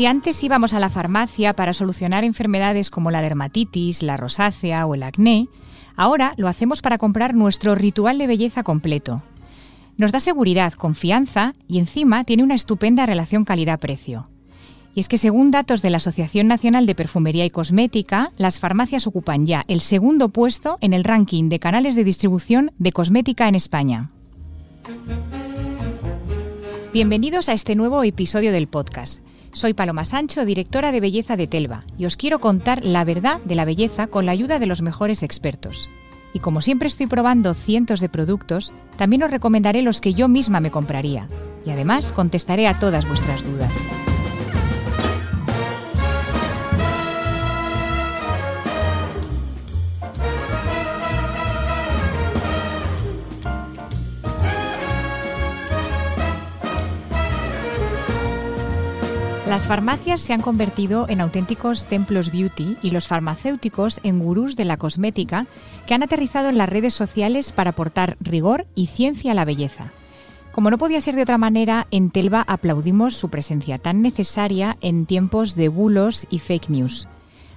Si antes íbamos a la farmacia para solucionar enfermedades como la dermatitis, la rosácea o el acné, ahora lo hacemos para comprar nuestro ritual de belleza completo. Nos da seguridad, confianza y encima tiene una estupenda relación calidad-precio. Y es que según datos de la Asociación Nacional de Perfumería y Cosmética, las farmacias ocupan ya el segundo puesto en el ranking de canales de distribución de cosmética en España. Bienvenidos a este nuevo episodio del podcast. Soy Paloma Sancho, directora de belleza de Telva, y os quiero contar la verdad de la belleza con la ayuda de los mejores expertos. Y como siempre estoy probando cientos de productos, también os recomendaré los que yo misma me compraría. Y además contestaré a todas vuestras dudas. Las farmacias se han convertido en auténticos templos beauty y los farmacéuticos en gurús de la cosmética que han aterrizado en las redes sociales para aportar rigor y ciencia a la belleza. Como no podía ser de otra manera, en Telva aplaudimos su presencia tan necesaria en tiempos de bulos y fake news.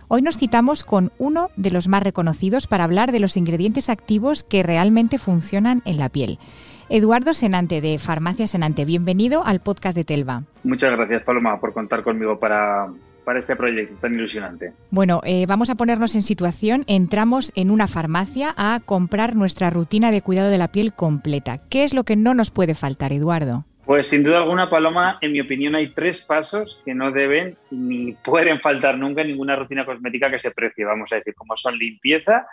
Hoy nos citamos con uno de los más reconocidos para hablar de los ingredientes activos que realmente funcionan en la piel. Eduardo Senante de Farmacia Senante, bienvenido al podcast de Telva. Muchas gracias, Paloma, por contar conmigo para, para este proyecto tan ilusionante. Bueno, eh, vamos a ponernos en situación. Entramos en una farmacia a comprar nuestra rutina de cuidado de la piel completa. ¿Qué es lo que no nos puede faltar, Eduardo? Pues sin duda alguna, Paloma, en mi opinión hay tres pasos que no deben ni pueden faltar nunca en ninguna rutina cosmética que se precie, vamos a decir, como son limpieza,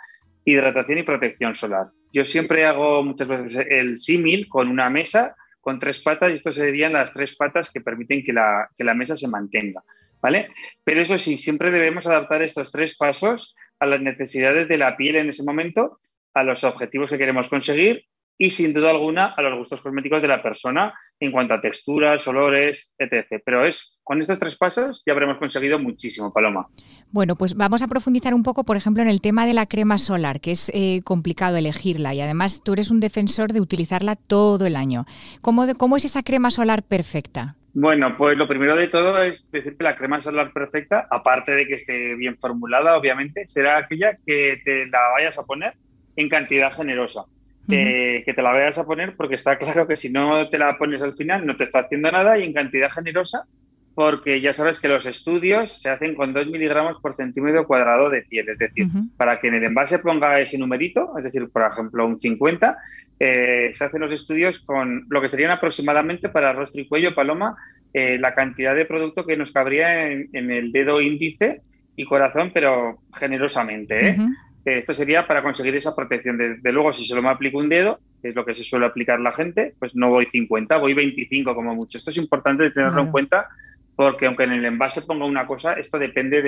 hidratación y protección solar. Yo siempre hago muchas veces el símil con una mesa con tres patas y estas serían las tres patas que permiten que la, que la mesa se mantenga. ¿Vale? Pero eso sí, siempre debemos adaptar estos tres pasos a las necesidades de la piel en ese momento, a los objetivos que queremos conseguir y sin duda alguna a los gustos cosméticos de la persona en cuanto a texturas, olores, etc. Pero es con estos tres pasos ya habremos conseguido muchísimo, Paloma. Bueno, pues vamos a profundizar un poco, por ejemplo, en el tema de la crema solar, que es eh, complicado elegirla y además tú eres un defensor de utilizarla todo el año. ¿Cómo, ¿Cómo es esa crema solar perfecta? Bueno, pues lo primero de todo es decir que la crema solar perfecta, aparte de que esté bien formulada, obviamente, será aquella que te la vayas a poner en cantidad generosa que te la vayas a poner porque está claro que si no te la pones al final no te está haciendo nada y en cantidad generosa porque ya sabes que los estudios se hacen con 2 miligramos por centímetro cuadrado de piel, es decir, para que en el envase ponga ese numerito, es decir, por ejemplo, un 50, eh, se hacen los estudios con lo que serían aproximadamente para rostro y cuello, paloma, eh, la cantidad de producto que nos cabría en, el dedo índice y corazón, pero generosamente. ¿eh? Esto sería para conseguir esa protección. De, luego, si solo me aplico un dedo, que es lo que se suele aplicar la gente, pues no voy 50, voy 25 como mucho. Esto es importante tenerlo en cuenta porque aunque en el envase ponga una cosa, esto depende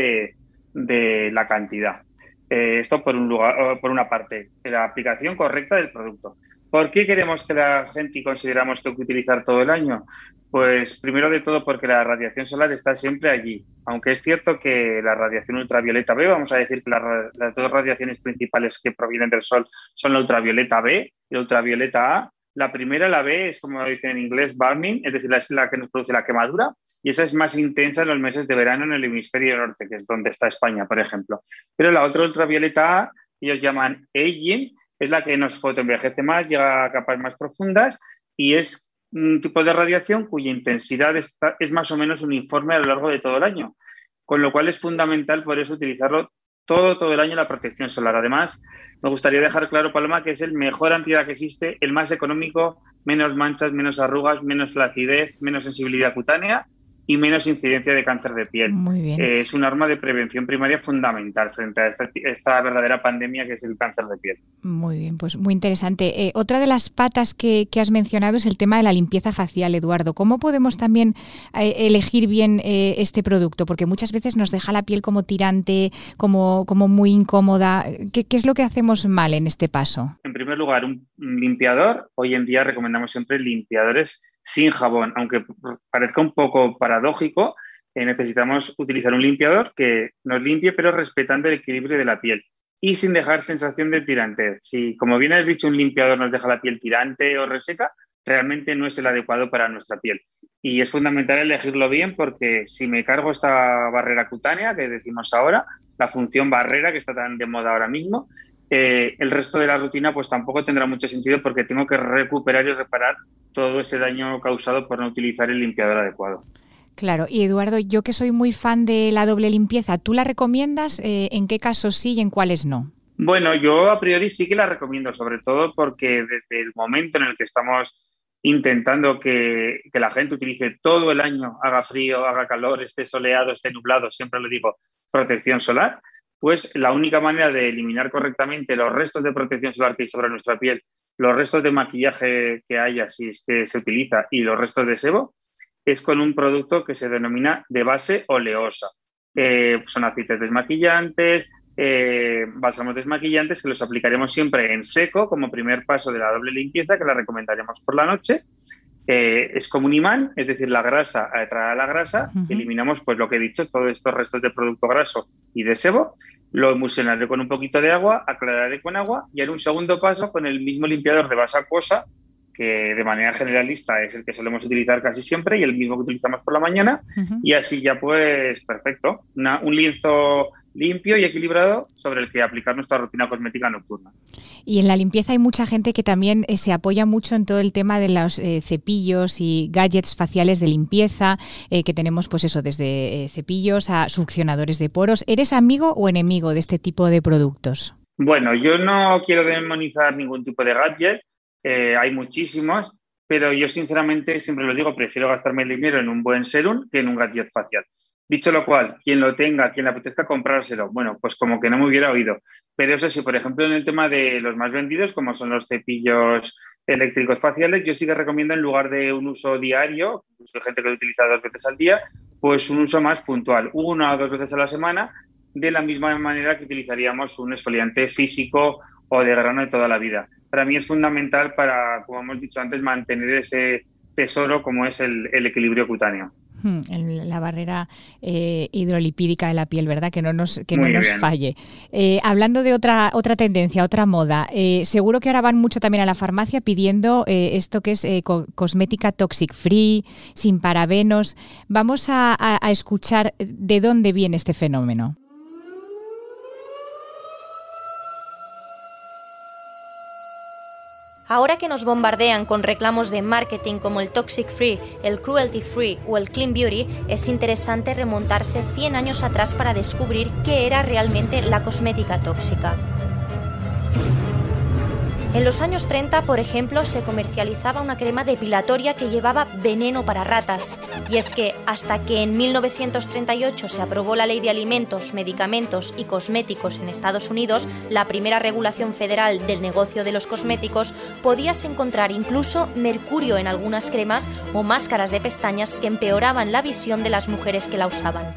de, la cantidad. Eh, esto por, un lugar, por una parte, la aplicación correcta del producto. ¿Por qué queremos que la gente consideramos que hay que utilizar todo el año? Pues primero de todo porque la radiación solar está siempre allí. Aunque es cierto que la radiación ultravioleta B, vamos a decir que las dos radiaciones principales que provienen del Sol son la ultravioleta B y la ultravioleta A. La primera, la B, es como dicen en inglés, burning, es decir, es la que nos produce la quemadura, y esa es más intensa en los meses de verano en el hemisferio norte, que es donde está España, por ejemplo. Pero la otra ultravioleta A, ellos llaman aging, es la que nos fotoenvejece más, llega a capas más profundas y es un tipo de radiación cuya intensidad es más o menos uniforme a lo largo de todo el año, con lo cual es fundamental por eso utilizarlo todo, todo el año la protección solar. Además, me gustaría dejar claro, Paloma, que es el mejor antiedad que existe, el más económico, menos manchas, menos arrugas, menos flacidez, menos sensibilidad cutánea y menos incidencia de cáncer de piel. Muy bien. Eh, es un arma de prevención primaria fundamental frente a esta, verdadera pandemia que es el cáncer de piel. Muy bien, pues muy interesante. Eh, otra de las patas que, has mencionado es el tema de la limpieza facial, Eduardo. ¿Cómo podemos también eh, elegir bien este producto? Porque muchas veces nos deja la piel como tirante, como, como muy incómoda. ¿Qué, ¿Qué es lo que hacemos mal en este paso? En primer lugar, un limpiador. Hoy en día recomendamos siempre limpiadores sin jabón. Aunque parezca un poco paradójico, eh, necesitamos utilizar un limpiador que nos limpie, pero respetando el equilibrio de la piel y sin dejar sensación de tirante. Si, como bien has dicho, un limpiador nos deja la piel tirante o reseca, realmente no es el adecuado para nuestra piel. Y es fundamental elegirlo bien porque si me cargo esta barrera cutánea que decimos ahora, la función barrera que está tan de moda ahora mismo, eh, el resto de la rutina pues tampoco tendrá mucho sentido porque tengo que recuperar y reparar todo ese daño causado por no utilizar el limpiador adecuado. Claro, y Eduardo, yo que soy muy fan de la doble limpieza, ¿tú la recomiendas? Eh, ¿En qué casos sí y en cuáles no? Bueno, yo a priori sí que la recomiendo, sobre todo porque desde el momento en el que estamos intentando que, que, la gente utilice todo el año, haga frío, haga calor, esté soleado, esté nublado, siempre le digo protección solar, pues la única manera de eliminar correctamente los restos de protección solar que hay sobre nuestra piel los restos de maquillaje que haya, si es que se utiliza, y los restos de sebo, es con un producto que se denomina de base oleosa. Eh, son aceites desmaquillantes, eh, bálsamos desmaquillantes que los aplicaremos siempre en seco como primer paso de la doble limpieza que la recomendaremos por la noche. Eh, es como un imán, es decir, la grasa atrae a la grasa, eliminamos pues lo que he dicho, todos estos restos de producto graso y de sebo lo emulsionaré con un poquito de agua, aclararé con agua y en un segundo paso con el mismo limpiador de base acuosa, que de manera generalista es el que solemos utilizar casi siempre y el mismo que utilizamos por la mañana. Y así ya pues perfecto. un lienzo limpio y equilibrado sobre el que aplicar nuestra rutina cosmética nocturna. Y en la limpieza hay mucha gente que también eh, se apoya mucho en todo el tema de los eh, cepillos y gadgets faciales de limpieza, eh, que tenemos pues eso, desde cepillos a succionadores de poros. ¿Eres amigo o enemigo de este tipo de productos? Bueno, yo no quiero demonizar ningún tipo de gadget, hay muchísimos, pero yo sinceramente siempre lo digo, prefiero gastarme el dinero en un buen serum que en un gadget facial. Dicho lo cual, quien lo tenga, quien le apetezca comprárselo, bueno, pues como que no me hubiera oído. Pero eso sí, por ejemplo, en el tema de los más vendidos, como son los cepillos eléctricos faciales, yo sí que recomiendo en lugar de un uso diario, hay gente que lo utiliza dos veces al día, pues un uso más puntual, una o dos veces a la semana, de la misma manera que utilizaríamos un exfoliante físico o de grano de toda la vida. Para mí es fundamental para, como hemos dicho antes, mantener ese tesoro como es el equilibrio cutáneo. La barrera eh, hidrolipídica de la piel, ¿verdad? Que no nos, que no nos falle. Eh, hablando de otra, otra tendencia, otra moda, eh, seguro que ahora van mucho también a la farmacia pidiendo esto que es cosmética toxic free, sin parabenos. Vamos a escuchar de dónde viene este fenómeno. Ahora que nos bombardean con reclamos de marketing como el Toxic Free, el Cruelty Free o el Clean Beauty, es interesante remontarse 100 años atrás para descubrir qué era realmente la cosmética tóxica. En los años 30, por ejemplo, se comercializaba una crema depilatoria que llevaba veneno para ratas. Y es que hasta que en 1938 se aprobó la Ley de Alimentos, Medicamentos y Cosméticos en Estados Unidos, la primera regulación federal del negocio de los cosméticos, podías encontrar incluso mercurio en algunas cremas o máscaras de pestañas que empeoraban la visión de las mujeres que la usaban.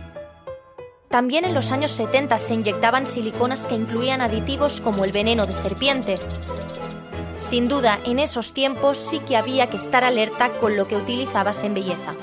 También en los años 70 se inyectaban siliconas que incluían aditivos como el veneno de serpiente. Sin duda, en esos tiempos sí que había que estar alerta con lo que utilizabas en belleza.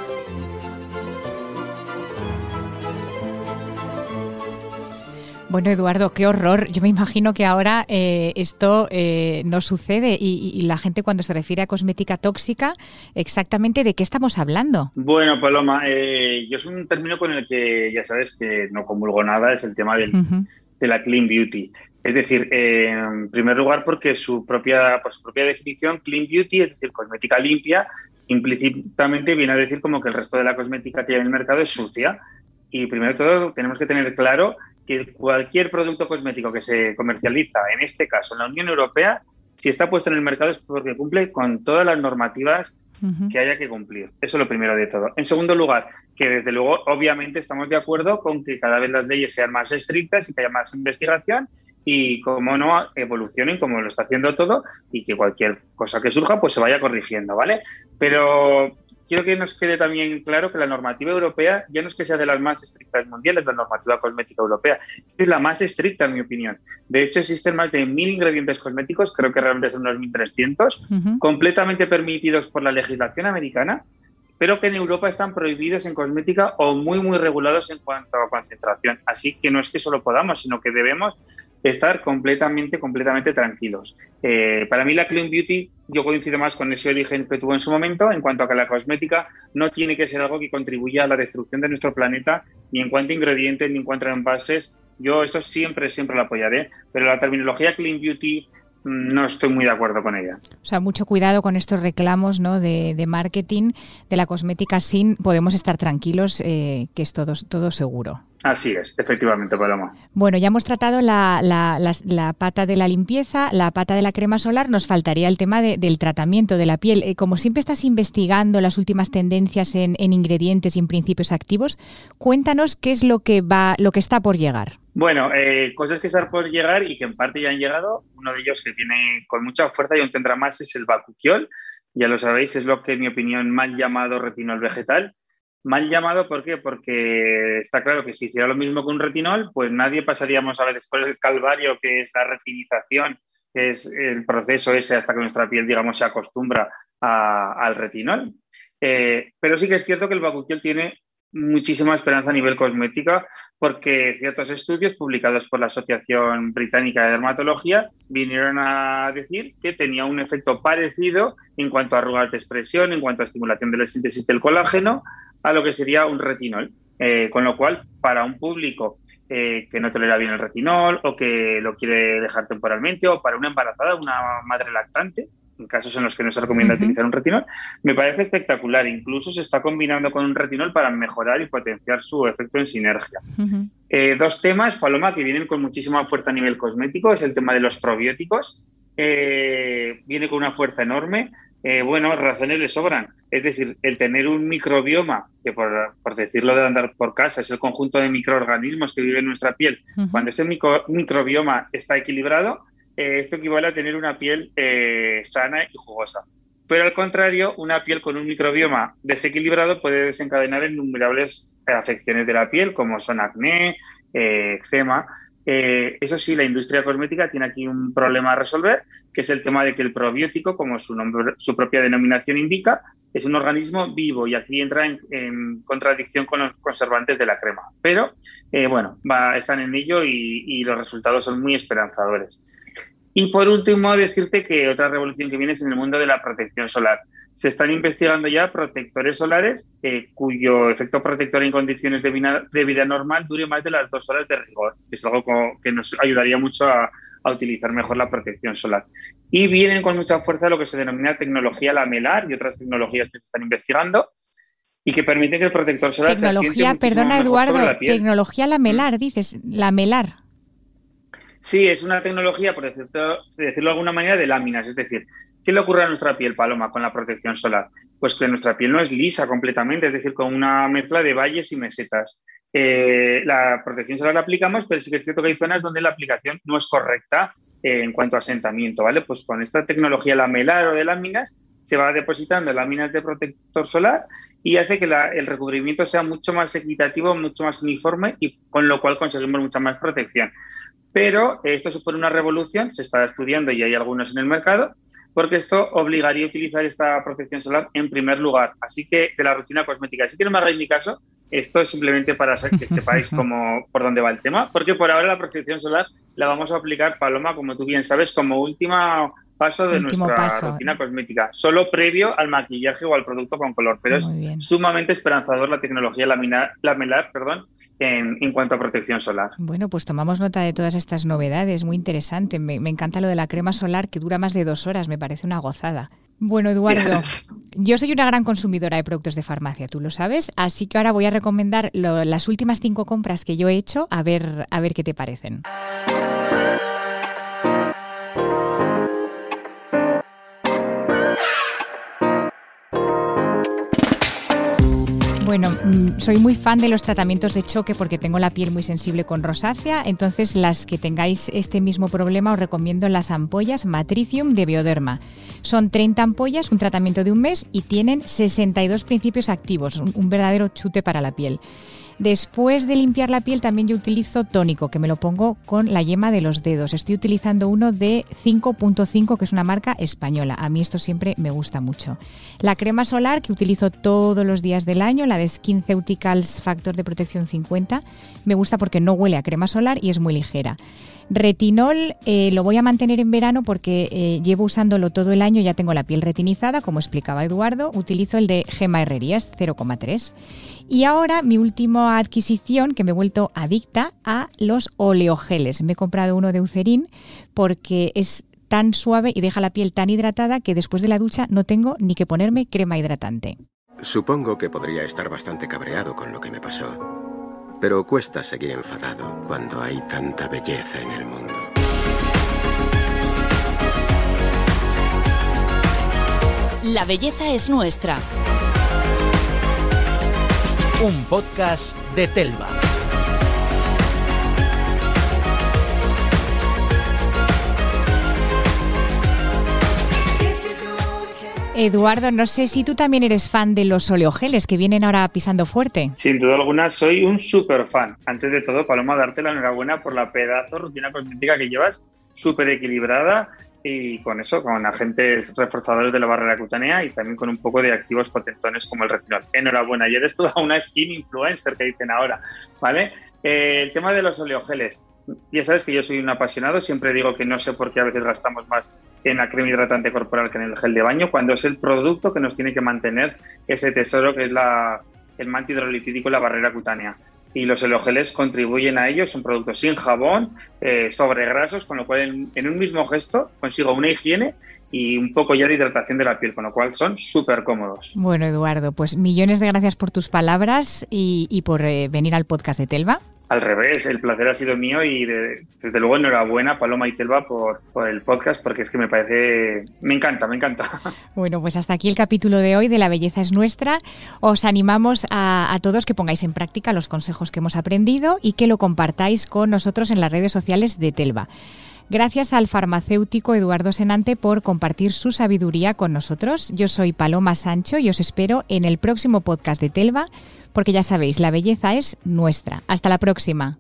Bueno, Eduardo, qué horror. Yo me imagino que ahora eh, esto eh, no sucede y, la gente cuando se refiere a cosmética tóxica, exactamente de qué estamos hablando. Bueno, Paloma, eh, yo es un término con el que ya sabes que no comulgo nada, es el tema de la clean beauty. Es decir, en primer lugar porque su propia, por su propia definición, clean beauty, es decir, cosmética limpia, implícitamente viene a decir como que el resto de la cosmética que hay en el mercado es sucia. Y primero de todo tenemos que tener claro que cualquier producto cosmético que se comercializa, en este caso en la Unión Europea, si está puesto en el mercado es porque cumple con todas las normativas que haya que cumplir. Eso es lo primero de todo. En segundo lugar, que desde luego, obviamente, estamos de acuerdo con que cada vez las leyes sean más estrictas y que haya más investigación y, como no, evolucionen como lo está haciendo todo y que cualquier cosa que surja, pues se vaya corrigiendo, ¿vale? Pero quiero que nos quede también claro que la normativa europea ya no es que sea de las más estrictas mundiales, la normativa cosmética europea, es la más estricta en mi opinión. De hecho, existen más de mil ingredientes cosméticos, creo que realmente son unos 1.300, completamente permitidos por la legislación americana, pero que en Europa están prohibidos en cosmética o muy, muy regulados en cuanto a concentración. Así que no es que solo podamos, sino que debemos estar completamente, completamente tranquilos. Eh, para mí la Clean Beauty, yo coincido más con ese origen que tuvo en su momento, en cuanto a que la cosmética no tiene que ser algo que contribuya a la destrucción de nuestro planeta, ni en cuanto a ingredientes, ni en cuanto a envases. Yo eso siempre, siempre lo apoyaré, pero la terminología Clean Beauty no estoy muy de acuerdo con ella. O sea, mucho cuidado con estos reclamos ¿no? de, marketing de la cosmética sin podemos estar tranquilos eh, que es todo, todo seguro. Así es, efectivamente, Paloma. Bueno, ya hemos tratado la, la, pata de la limpieza, la pata de la crema solar, nos faltaría el tema del tratamiento de la piel. Eh, como siempre estás investigando las últimas tendencias en, ingredientes y en principios activos, cuéntanos qué es lo que va, lo que está por llegar. Bueno, eh, cosas que están por llegar y que en parte ya han llegado. Uno de ellos que tiene con mucha fuerza y aún tendrá más es el bacuquiol. Ya lo sabéis, es lo que en mi opinión mal llamado retinol vegetal Mal llamado. Porque está claro que si hiciera lo mismo con un retinol, pues nadie pasaríamos a ver después el calvario que es la retinización, que es el proceso ese hasta que nuestra piel, digamos, se acostumbra al retinol. Eh, pero sí que es cierto que el bacuquiol tiene muchísima esperanza a nivel cosmética porque ciertos estudios publicados por la Asociación Británica de Dermatología vinieron a decir que tenía un efecto parecido en cuanto a arrugas de expresión, en cuanto a estimulación de la síntesis del colágeno, a lo que sería un retinol. Eh, con lo cual, para un público eh, que no tolera bien el retinol o que lo quiere dejar temporalmente o para una embarazada, una madre lactante, casos en los que no se recomienda utilizar un retinol, me parece espectacular. Incluso se está combinando con un retinol para mejorar y potenciar su efecto en sinergia. Eh, dos temas, Paloma, que vienen con muchísima fuerza a nivel cosmético, es el tema de los probióticos. viene con una fuerza enorme. Eh, bueno, razones le sobran. Es decir, el tener un microbioma, que por, decirlo de andar por casa, es el conjunto de microorganismos que viven en nuestra piel, cuando ese microbioma está equilibrado, eh, esto equivale a tener una piel eh, sana y jugosa. Pero al contrario, una piel con un microbioma desequilibrado puede desencadenar innumerables afecciones de la piel, como son acné, eczema, eh, eso sí, la industria cosmética tiene aquí un problema a resolver, que es el tema de que el probiótico, como su, nombre, su propia denominación indica, es un organismo vivo y aquí entra en, contradicción con los conservantes de la crema. Pero eh, bueno, están en ello y, los resultados son muy esperanzadores. Y por último, decirte que otra revolución que viene es en el mundo de la protección solar se están investigando ya protectores solares eh, cuyo efecto protector en condiciones de vida, normal dure más de las dos horas de rigor. Es algo que nos ayudaría mucho a, utilizar mejor la protección solar. Y vienen con mucha fuerza lo que se denomina tecnología lamelar y otras tecnologías que se están investigando y que permiten que el protector solar tecnología, perdona Eduardo, tecnología lamelar, dices, lamelar. Sí, es una tecnología, por decirlo, decirlo de alguna manera, de láminas, es decir, ¿Qué le ocurre a nuestra piel, Paloma, con la protección solar? Pues que nuestra piel no es lisa completamente, es decir, con una mezcla de valles y mesetas. Eh, la protección solar la aplicamos, pero sí que es cierto que hay zonas donde la aplicación no es correcta eh, en cuanto a asentamiento, ¿vale? Pues con esta tecnología lamelar o de láminas se va depositando láminas de protector solar y hace que el recubrimiento sea mucho más equitativo, mucho más uniforme y con lo cual conseguimos mucha más protección. Pero esto supone una revolución, se está estudiando y hay algunos en el mercado, porque esto obligaría a utilizar esta protección solar en primer lugar. Así que de la rutina cosmética. Así que no me hagáis ni caso, esto es simplemente para que sepáis cómo, por dónde va el tema, porque por ahora la protección solar la vamos a aplicar, Paloma, como tú bien sabes, como última paso de nuestra rutina cosmética, solo previo al maquillaje o al producto con color, pero es sumamente esperanzador la tecnología laminar, lamelar, perdón, en, cuanto a protección solar. Bueno, pues tomamos nota de todas estas novedades, muy interesante. Me, encanta lo de la crema solar que dura más de dos horas, me parece una gozada. Bueno, Eduardo, yo soy una gran consumidora de productos de farmacia, tú lo sabes, así que ahora voy a recomendar las últimas cinco compras que yo he hecho, a ver, a ver qué te parecen. Bueno, mm, soy muy fan de los tratamientos de choque porque tengo la piel muy sensible con rosácea, entonces las que tengáis este mismo problema os recomiendo las ampollas Matricium de Bioderma. Son 30 ampollas, un tratamiento de un mes y tienen 62 principios activos, un verdadero chute para la piel. Después de limpiar la piel también yo utilizo tónico, que me lo pongo con la yema de los dedos. Estoy utilizando uno de 5.5, que es una marca española. A mí esto siempre me gusta mucho. La crema solar que utilizo todos los días del año, la de SkinCeuticals Factor de Protección 50, me gusta porque no huele a crema solar y es muy ligera. Retinol eh, lo voy a mantener en verano porque eh, llevo usándolo todo el año, ya tengo la piel retinizada, como explicaba Eduardo, utilizo el de Gema Herrerías 0,3. Y ahora mi última adquisición, que me he vuelto adicta a los oleogeles. Me he comprado uno de Eucerin porque es tan suave y deja la piel tan hidratada que después de la ducha no tengo ni que ponerme crema hidratante. Supongo que podría estar bastante cabreado con lo que me pasó. Pero cuesta seguir enfadado cuando hay tanta belleza en el mundo. La belleza es nuestra un podcast de Telva. Eduardo, no sé si tú también eres fan de los oleogeles que vienen ahora pisando fuerte. Sin duda alguna, soy un súper fan. Antes de todo, Paloma, darte la enhorabuena por la pedazo rutina cosmética que llevas, súper equilibrada y con eso, con agentes reforzadores de la barrera cutánea y también con un poco de activos potentones como el retinol. Enhorabuena, y eres toda una skin influencer que dicen ahora, ¿vale? Eh, el tema de los oleogeles. Ya sabes que yo soy un apasionado, siempre digo que no sé por qué a veces gastamos más en la crema hidratante corporal que en el gel de baño, cuando es el producto que nos tiene que mantener ese tesoro que es la, el manto hidrolipídico y la barrera cutánea y los oleogeles contribuyen a ello. Son productos sin jabón, eh, sobre grasos, con lo cual en, un mismo gesto consigo una higiene y un poco ya de hidratación de la piel, con lo cual son súper cómodos. Bueno, Eduardo, pues millones de gracias por tus palabras y, por eh, venir al podcast de Telva. Al revés, el placer ha sido mío y desde luego enhorabuena Paloma y Telva por, por, el podcast porque es que me parece, me encanta, me encanta. Bueno, pues hasta aquí el capítulo de hoy de La Belleza es Nuestra. Os animamos a, a todos que pongáis en práctica los consejos que hemos aprendido y que lo compartáis con nosotros en las redes sociales de Telva. Gracias al farmacéutico Eduardo Senante por compartir su sabiduría con nosotros. Yo soy Paloma Sancho y os espero en el próximo podcast de Telva porque ya sabéis, la belleza es nuestra. Hasta la próxima.